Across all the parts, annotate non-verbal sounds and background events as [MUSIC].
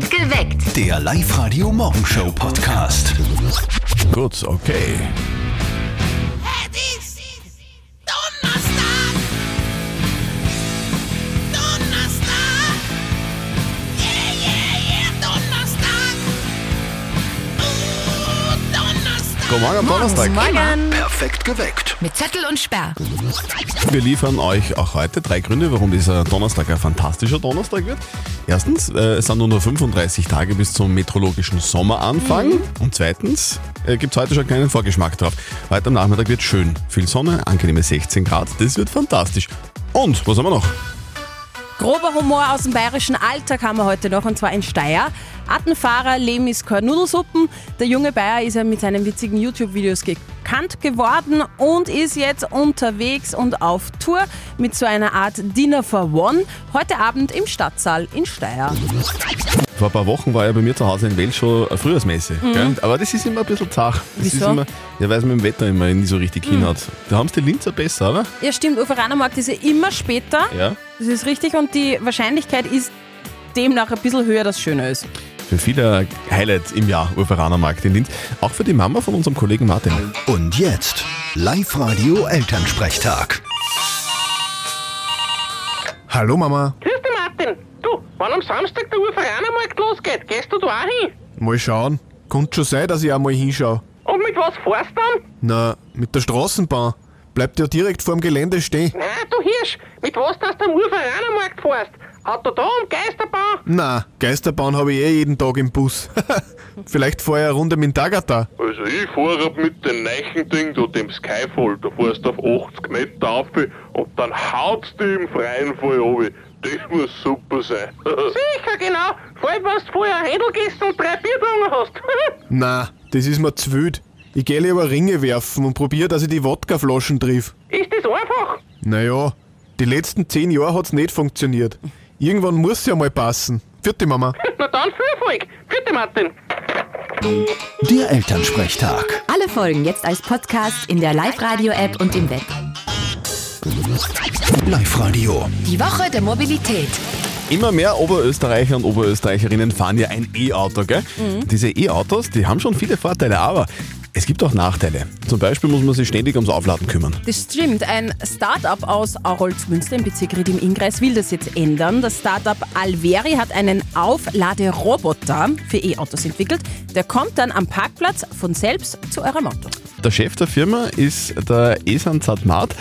Geweckt. Der Live-Radio Morgenshow Podcast. Gut, okay. Es Guten Morgen am Donnerstag. Morgen. Perfekt geweckt. Mit Zettel und Sperr. Wir liefern euch auch heute drei Gründe, warum dieser Donnerstag ein fantastischer Donnerstag wird. Erstens, äh, es sind nur noch 35 Tage bis zum meteorologischen Sommeranfang. Und zweitens äh, gibt es heute schon keinen Vorgeschmack drauf. Heute am Nachmittag wird schön. Viel Sonne, angenehme 16 Grad. Das wird fantastisch. Und, was haben wir noch? Grober Humor aus dem bayerischen Alltag haben wir heute noch, und zwar in Steyr. Attenfahrer keine Nudelsuppen. Der junge Bayer ist ja mit seinen witzigen YouTube-Videos bekannt geworden und ist jetzt unterwegs und auf Tour mit so einer Art Dinner for One. Heute Abend im Stadtsaal in Steyr. Vor ein paar Wochen war ja bei mir zu Hause in Wels schon eine Frühjahrsmesse. Gell? Aber das ist immer ein bisschen zach. Das ist Wieso? immer, ja, weil es mit dem Wetter immer nie so richtig hinhaut. Da haben es die Linzer besser, oder? Ja, stimmt, Uferanermarkt ist ja immer später. Ja. Das ist richtig und die Wahrscheinlichkeit ist demnach ein bisschen höher, dass es schöner ist. Für viele ein Highlight im Jahr, Uferanermarkt in Linz. Auch für die Mama von unserem Kollegen Martin. Und jetzt Live-Radio Elternsprechtag. Hallo Mama. Grüß dich, Martin. Du, wann am Samstag der Uferanermarkt losgeht, gehst du da auch hin? Mal schauen. Könnte schon sein, dass ich auch mal hinschaue. Und mit was fährst du dann? Na, mit der Straßenbahn. Bleibt ja direkt vor dem Gelände stehen. Nein, du Hirsch, mit was du am Uferanermarkt fährst? Autodrom, Geisterbahn? Na, Geisterbahn habe ich eh jeden Tag im Bus. [LAUGHS] Vielleicht fahr ich eine Runde mit dem Tagata. Also ich fahre mit dem neuen Ding, da dem Skyfall, da fährst du auf 80 Meter auf und dann haut's dich im freien Fall runter. Das muss super sein. [LAUGHS] Sicher, genau. Vor allem, wenn du vorher ein Händel gegessen und drei Bier getrunken hast. [LAUGHS] Na, das ist mir zu wild. Ich geh lieber Ringe werfen und probier, dass ich die Wodkaflaschen triff. ist das einfach? Naja, die letzten zehn Jahre hat's nicht funktioniert. Irgendwann muss ja mal passen. Vierte Mama. [LAUGHS] Na dann viel Erfolg. Bitte, Martin. Der Elternsprechtag. Alle Folgen jetzt als Podcast in der Live-Radio-App und im Web. Live-Radio. Die Woche der Mobilität. Immer mehr Oberösterreicher und Oberösterreicherinnen fahren ja ein E-Auto, gell? Diese E-Autos, die haben schon viele Vorteile, aber es gibt auch Nachteile. Zum Beispiel muss man sich ständig ums Aufladen kümmern. Das stimmt. Ein Start-up aus Aurolzmünster im Bezirk Ried im Innkreis will das jetzt ändern. Das Start-up Alveri hat einen Aufladeroboter für E-Autos entwickelt. Der kommt dann am Parkplatz von selbst zu eurem Auto. Der Chef der Firma ist der Esan Zadmat.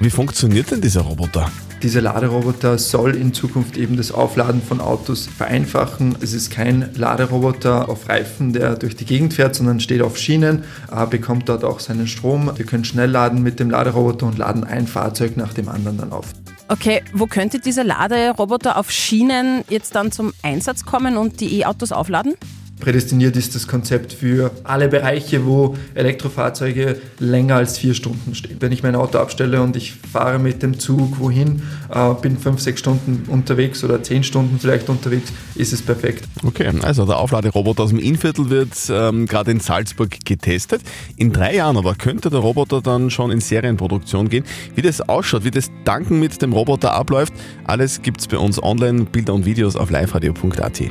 Wie funktioniert denn dieser Roboter? Dieser Laderoboter soll in Zukunft eben das Aufladen von Autos vereinfachen. Es ist kein Laderoboter auf Reifen, der durch die Gegend fährt, sondern steht auf Schienen, äh, bekommt dort auch seinen Strom. Wir können schnell laden mit dem Laderoboter und laden ein Fahrzeug nach dem anderen dann auf. Okay, wo könnte dieser Laderoboter auf Schienen jetzt dann zum Einsatz kommen und die E-Autos aufladen? Prädestiniert ist das Konzept für alle Bereiche, wo Elektrofahrzeuge länger als vier Stunden stehen. Wenn ich mein Auto abstelle und ich fahre mit dem Zug wohin, äh, bin fünf, sechs Stunden unterwegs oder zehn Stunden vielleicht unterwegs, ist es perfekt. Okay, also der Aufladeroboter aus dem Innviertel wird ähm, gerade in Salzburg getestet. In drei Jahren aber könnte der Roboter dann schon in Serienproduktion gehen. Wie das ausschaut, wie das Tanken mit dem Roboter abläuft, alles gibt's bei uns online, Bilder und Videos auf liveradio.at.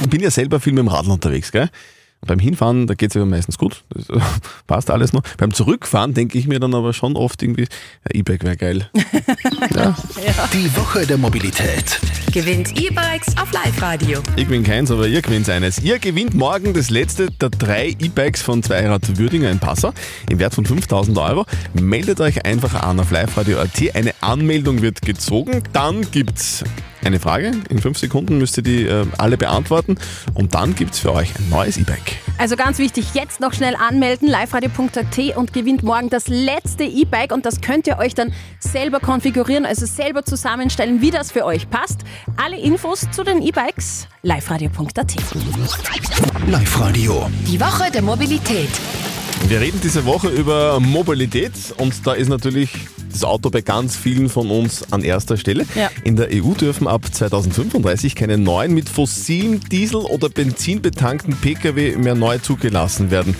Ich bin ja selber viel mit dem Radl unterwegs, gell? Beim Hinfahren, da geht es ja meistens gut, das [LAUGHS] passt alles noch. Beim Zurückfahren denke ich mir dann aber schon oft irgendwie, ja, E-Bike wäre geil. [LAUGHS] ja, Die Woche der Mobilität. Gewinnt E-Bikes auf Live-Radio. Ich gewinne keins, aber ihr gewinnt eines. Ihr gewinnt morgen das letzte der drei E-Bikes von Zweirad Würdinger in Passau im Wert von 5000 Euro. Meldet euch einfach an auf liveradio.at. Eine Anmeldung wird gezogen. Dann gibt's eine Frage. In fünf Sekunden müsst ihr die äh, alle beantworten. Und dann gibt's für euch ein neues E-Bike. Also ganz wichtig, jetzt noch schnell anmelden, liveradio.at und gewinnt morgen das letzte E-Bike und das könnt ihr euch dann selber konfigurieren, also selber zusammenstellen, wie das für euch passt. Alle Infos zu den E-Bikes liveradio.at. Live-Radio. Die Woche der Mobilität. Wir reden diese Woche über Mobilität und da ist natürlich das Auto bei ganz vielen von uns an erster Stelle. Ja. In der EU dürfen ab 2035 keine neuen mit fossilem Diesel- oder Benzin betankten Pkw mehr neu zugelassen werden.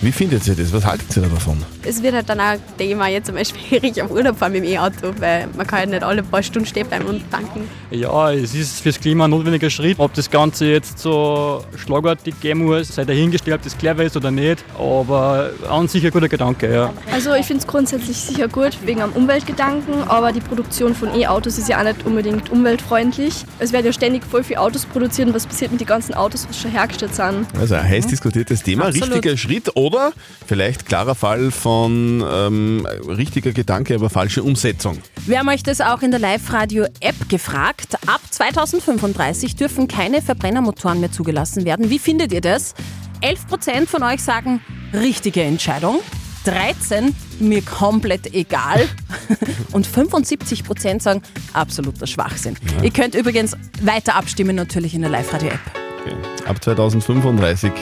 Wie findet ihr das? Was haltet ihr davon? Es wird halt dann auch, mal, jetzt zum Beispiel [LAUGHS] schwierig auf Urlaub fahren mit dem E-Auto, weil man kann halt nicht alle paar Stunden stehen bleiben und tanken. Ja, es ist fürs Klima ein notwendiger Schritt. Ob das Ganze jetzt so schlagartig gehen muss, sei dahingestellt, ob das clever ist oder nicht. Aber an sich ein guter Gedanke, ja. Also ich finde es grundsätzlich sicher gut, wegen am Umweltgedanken, aber die Produktion von E-Autos ist ja auch nicht unbedingt umweltfreundlich. Es werden ja ständig voll viele Autos produziert und was passiert mit den ganzen Autos, was schon hergestellt sind? Also ein heiß diskutiertes Thema, Absolut. richtiger Schritt oder vielleicht klarer Fall von ähm, richtiger Gedanke, aber falsche Umsetzung. Wir haben euch das auch in der Live-Radio-App gefragt. Ab 2035 dürfen keine Verbrennermotoren mehr zugelassen werden. Wie findet ihr das? 11% von euch sagen, richtige Entscheidung. 13 mir komplett egal. [LAUGHS] Und 75% sagen, absoluter Schwachsinn. Ihr könnt übrigens weiter abstimmen, natürlich in der Live-Radio-App. Okay. Ab 2035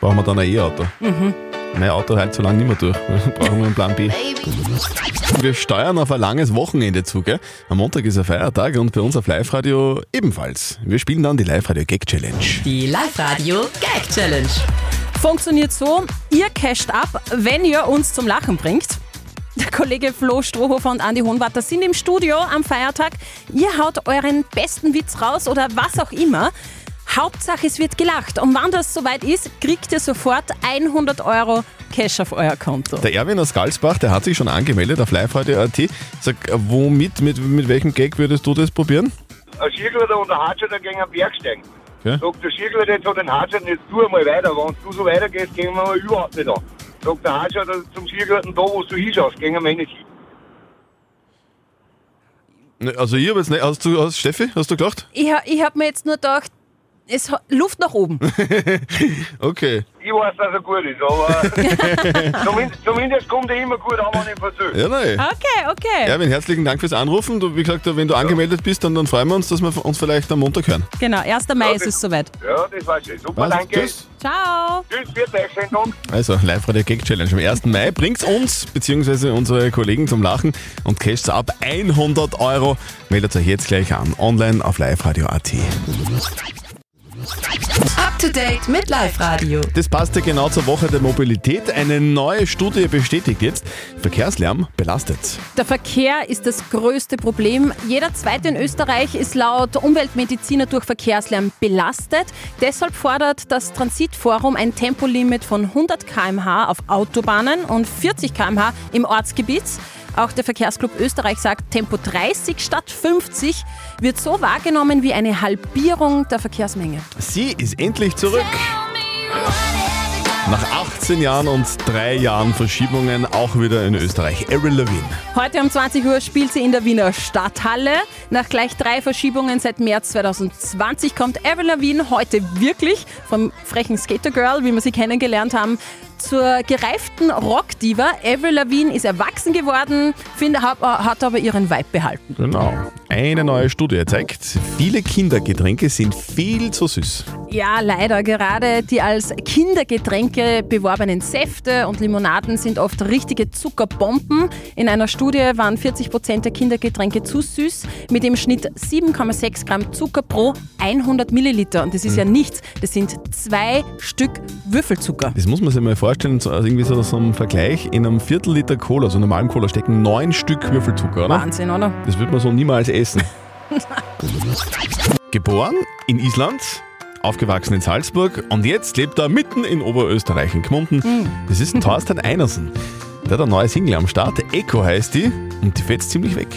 brauchen wir dann ein E-Auto. Mein Auto hält so lange nicht mehr durch. [LAUGHS] Brauchen wir einen Plan B. Wir steuern auf ein langes Wochenende zu. Gell? Am Montag ist ein Feiertag und bei uns auf Live-Radio ebenfalls. Wir spielen dann die Live-Radio Gag Challenge. Die Live-Radio Gag Challenge. Funktioniert so, ihr casht ab, wenn ihr uns zum Lachen bringt. Der Kollege Flo Strohhofer und Andi Hohenwarter sind im Studio am Feiertag. Ihr haut euren besten Witz raus oder was auch immer. Hauptsache, es wird gelacht. Und wann das soweit ist, kriegt ihr sofort 100 Euro Cash auf euer Konto. Der Erwin aus Galsbach, der hat sich schon angemeldet auf Live-Radio.at. Sag, womit, mit, mit welchem Gag würdest du das probieren? ein Skigleiter und ein Hartschalter gegen einen Berg steigen. Okay. Sagt der Skigleiter jetzt hat den Hartschalter, jetzt tu mal weiter. Wenn du so weitergehst, gehen wir mal überhaupt nicht an. Sagt der Hartschalter zum Skigleiter, da wo du hinschaust, gehen wir nicht hin. Ne, Also ich habe jetzt nicht. Hast du, hast, Steffi, hast du gelacht? Ich, ha- ich habe mir jetzt nur gedacht, es hat Luft nach oben. [LAUGHS] Okay. Ich weiß, dass er gut ist, aber [LAUGHS] zumindest, zumindest kommt er immer gut an, wenn ich versöhne. Ja, nein. Okay, okay. Erwin, herzlichen Dank fürs Anrufen. Du, wie gesagt, wenn du angemeldet bist, dann, dann freuen wir uns, dass wir uns vielleicht am Montag hören. Genau, 1. Mai ist es soweit. Ja, das war schön. Super, Also, danke. tschüss. Ciao. Tschüss, viert euch, schönen Tag. Also, Live-Radio Gag Challenge am 1. Mai bringt uns, beziehungsweise unsere Kollegen zum Lachen und casht ab 100 Euro. Meldet euch jetzt gleich an, online auf liveradio.at. Up to date mit Live-Radio. Das passte genau zur Woche der Mobilität. Eine neue Studie bestätigt jetzt, Verkehrslärm belastet. Der Verkehr ist das größte Problem. Jeder zweite in Österreich ist laut Umweltmediziner durch Verkehrslärm belastet. Deshalb fordert das Transitforum ein Tempolimit von 100 km/h auf Autobahnen und 40 km/h im Ortsgebiet. Auch der Verkehrsclub Österreich sagt, Tempo 30 statt 50 wird so wahrgenommen wie eine Halbierung der Verkehrsmenge. Sie ist endlich zurück. Nach 18 Jahren und drei Jahren Verschiebungen auch wieder in Österreich. Avril Lavigne. Heute um 20 Uhr spielt sie in der Wiener Stadthalle. Nach gleich drei Verschiebungen seit März 2020 kommt Avril Lavigne heute wirklich vom frechen Skater Girl, wie wir sie kennengelernt haben, zur gereiften Rockdiva. Avril Lavigne ist erwachsen geworden, finde, hat, hat aber ihren Vibe behalten. Genau. Eine neue Studie zeigt, viele Kindergetränke sind viel zu süß. Ja, leider. Gerade die als Kindergetränke beworbenen Säfte und Limonaden sind oft richtige Zuckerbomben. In einer Studie waren 40 Prozent der Kindergetränke zu süß, mit dem Schnitt 7,6 Gramm Zucker pro 100 Milliliter. Und das ist ja nichts. Das sind zwei Stück Würfelzucker. Das muss man sich mal vorstellen, so, also irgendwie so, so ein Vergleich. In einem Viertel Liter Cola, so normalen Cola, stecken neun Stück Würfelzucker, oder? Wahnsinn, oder? Das wird man so niemals essen. [LAUGHS] Geboren in Island, aufgewachsen in Salzburg und jetzt lebt er mitten in Oberösterreich, in Gmunden. Das ist [LAUGHS] Thorsten Einersen. Der hat eine neue Single am Start, Echo heißt die, und die fetzt ziemlich weg.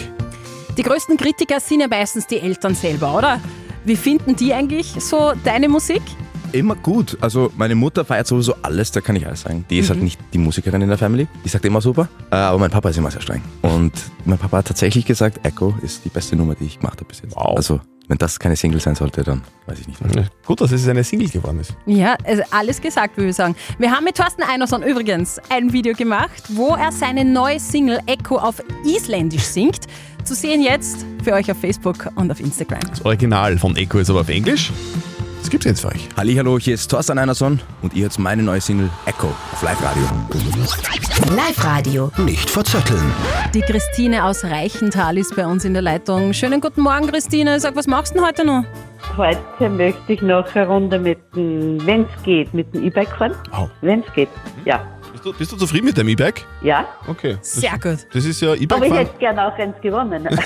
Die größten Kritiker sind ja meistens die Eltern selber, oder? Wie finden die eigentlich so deine Musik? Immer gut. Also meine Mutter feiert sowieso alles, da kann ich alles sagen. Die ist halt nicht die Musikerin in der Family. Die sagt immer super. Äh, Aber mein Papa ist immer sehr streng. Und mein Papa hat tatsächlich gesagt, Echo ist die beste Nummer, die ich gemacht habe bis jetzt. Also wenn das keine Single sein sollte, dann weiß ich nicht. Was. Gut, dass es eine Single geworden ist. Ja, also alles gesagt, würde ich sagen. Wir haben mit Thorsten Einerson übrigens ein Video gemacht, wo er seine neue Single Echo auf Isländisch singt. Zu sehen jetzt für euch auf Facebook und auf Instagram. Das Original von Echo ist aber auf Englisch. Gibt's jetzt für euch. Hallo, hier ist Thorsten Einerson und ihr hört meine neue Single Echo auf Live Radio. Live-Radio. Nicht verzetteln. Die Christine aus Reichenthal ist bei uns in der Leitung. Schönen guten Morgen, Christine. Sag, was machst du denn heute noch? Heute möchte ich noch eine Runde mit dem, wenn es geht, mit dem E-Bike fahren. Oh. Wenn es geht, ja. Bist du, bist du zufrieden mit deinem E-Bike? Ja, Okay. Das, Sehr gut. das ist ja aber ich E-Bike fahren. hätte gerne auch eins gewonnen. [LAUGHS]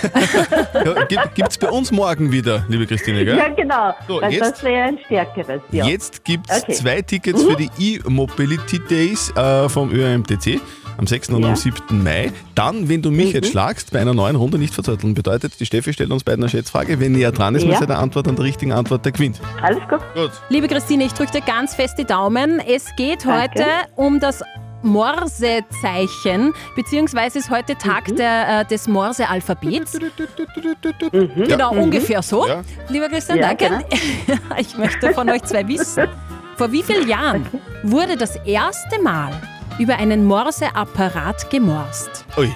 Ja, gibt es bei uns morgen wieder, liebe Christine, gell? ja, genau. So, Weil jetzt- das wäre ein stärkeres, ja. Jetzt gibt es Okay. zwei Tickets Mhm. für die E-Mobility Days äh, vom ÖMTC am 6. und Ja. am 7. Mai. Dann, wenn du mich jetzt schlagst, bei einer neuen Runde nicht verzötteln. Bedeutet, die Steffi stellt uns beiden eine Schätzfrage. Wer näher dran ist mit Ja. seiner Antwort an der richtigen Antwort, der gewinnt. Alles gut. Gut. Liebe Christine, ich drücke dir ganz fest die Daumen. Es geht Danke. heute um das Morsezeichen, beziehungsweise ist heute Tag der, äh, des Morse-Alphabets. Genau, Mhm. ungefähr so. Ja. Lieber Christian, Ja, danke. [LAUGHS] Ich möchte von euch zwei wissen, vor wie vielen Jahren wurde das erste Mal über einen Morse-Apparat gemorst? Ui.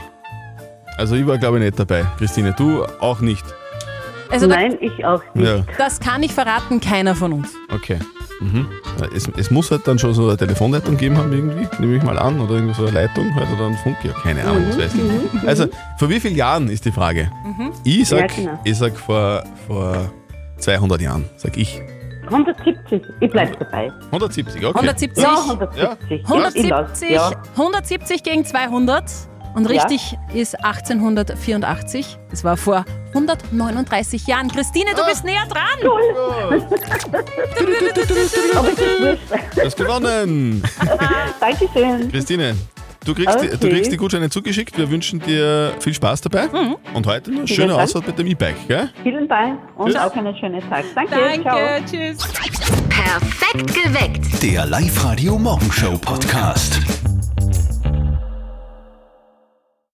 Also ich war glaube ich nicht dabei. Christine, du auch nicht. Also da- Nein, ich auch Ja, Das kann ich verraten, keiner von uns. okay. Mhm. Es, es muss halt dann schon so eine Telefonleitung geben haben irgendwie, nehme ich mal an, oder irgendwo so eine Leitung halt, oder ein Funk, ja, keine Ahnung, das weiß ich nicht. Also, vor wie vielen Jahren ist die Frage? Ich sag, Ja, genau. ich sag vor, vor 200 Jahren, sag ich. 170, ich bleib dabei. 170, okay. 170. Ja, 170. 170, Ja. 170 gegen 200. Und Ja. richtig ist 1884. Das war vor 139 Jahren. Christine, Ah. du bist näher dran. Wurscht. [LAUGHS] Du hast gewonnen! [LAUGHS] Dankeschön. Christine, du kriegst, die, du Okay. kriegst die Gutscheine zugeschickt. Wir wünschen dir viel Spaß dabei. Und heute eine Vielen schöne Dank. Ausfahrt mit dem E-Bike, gell? Vielen Dank und Tschüss. auch einen schönen Tag. Danke, Danke, ciao. tschüss. Perfekt geweckt. Der Live-Radio Morgenshow Podcast.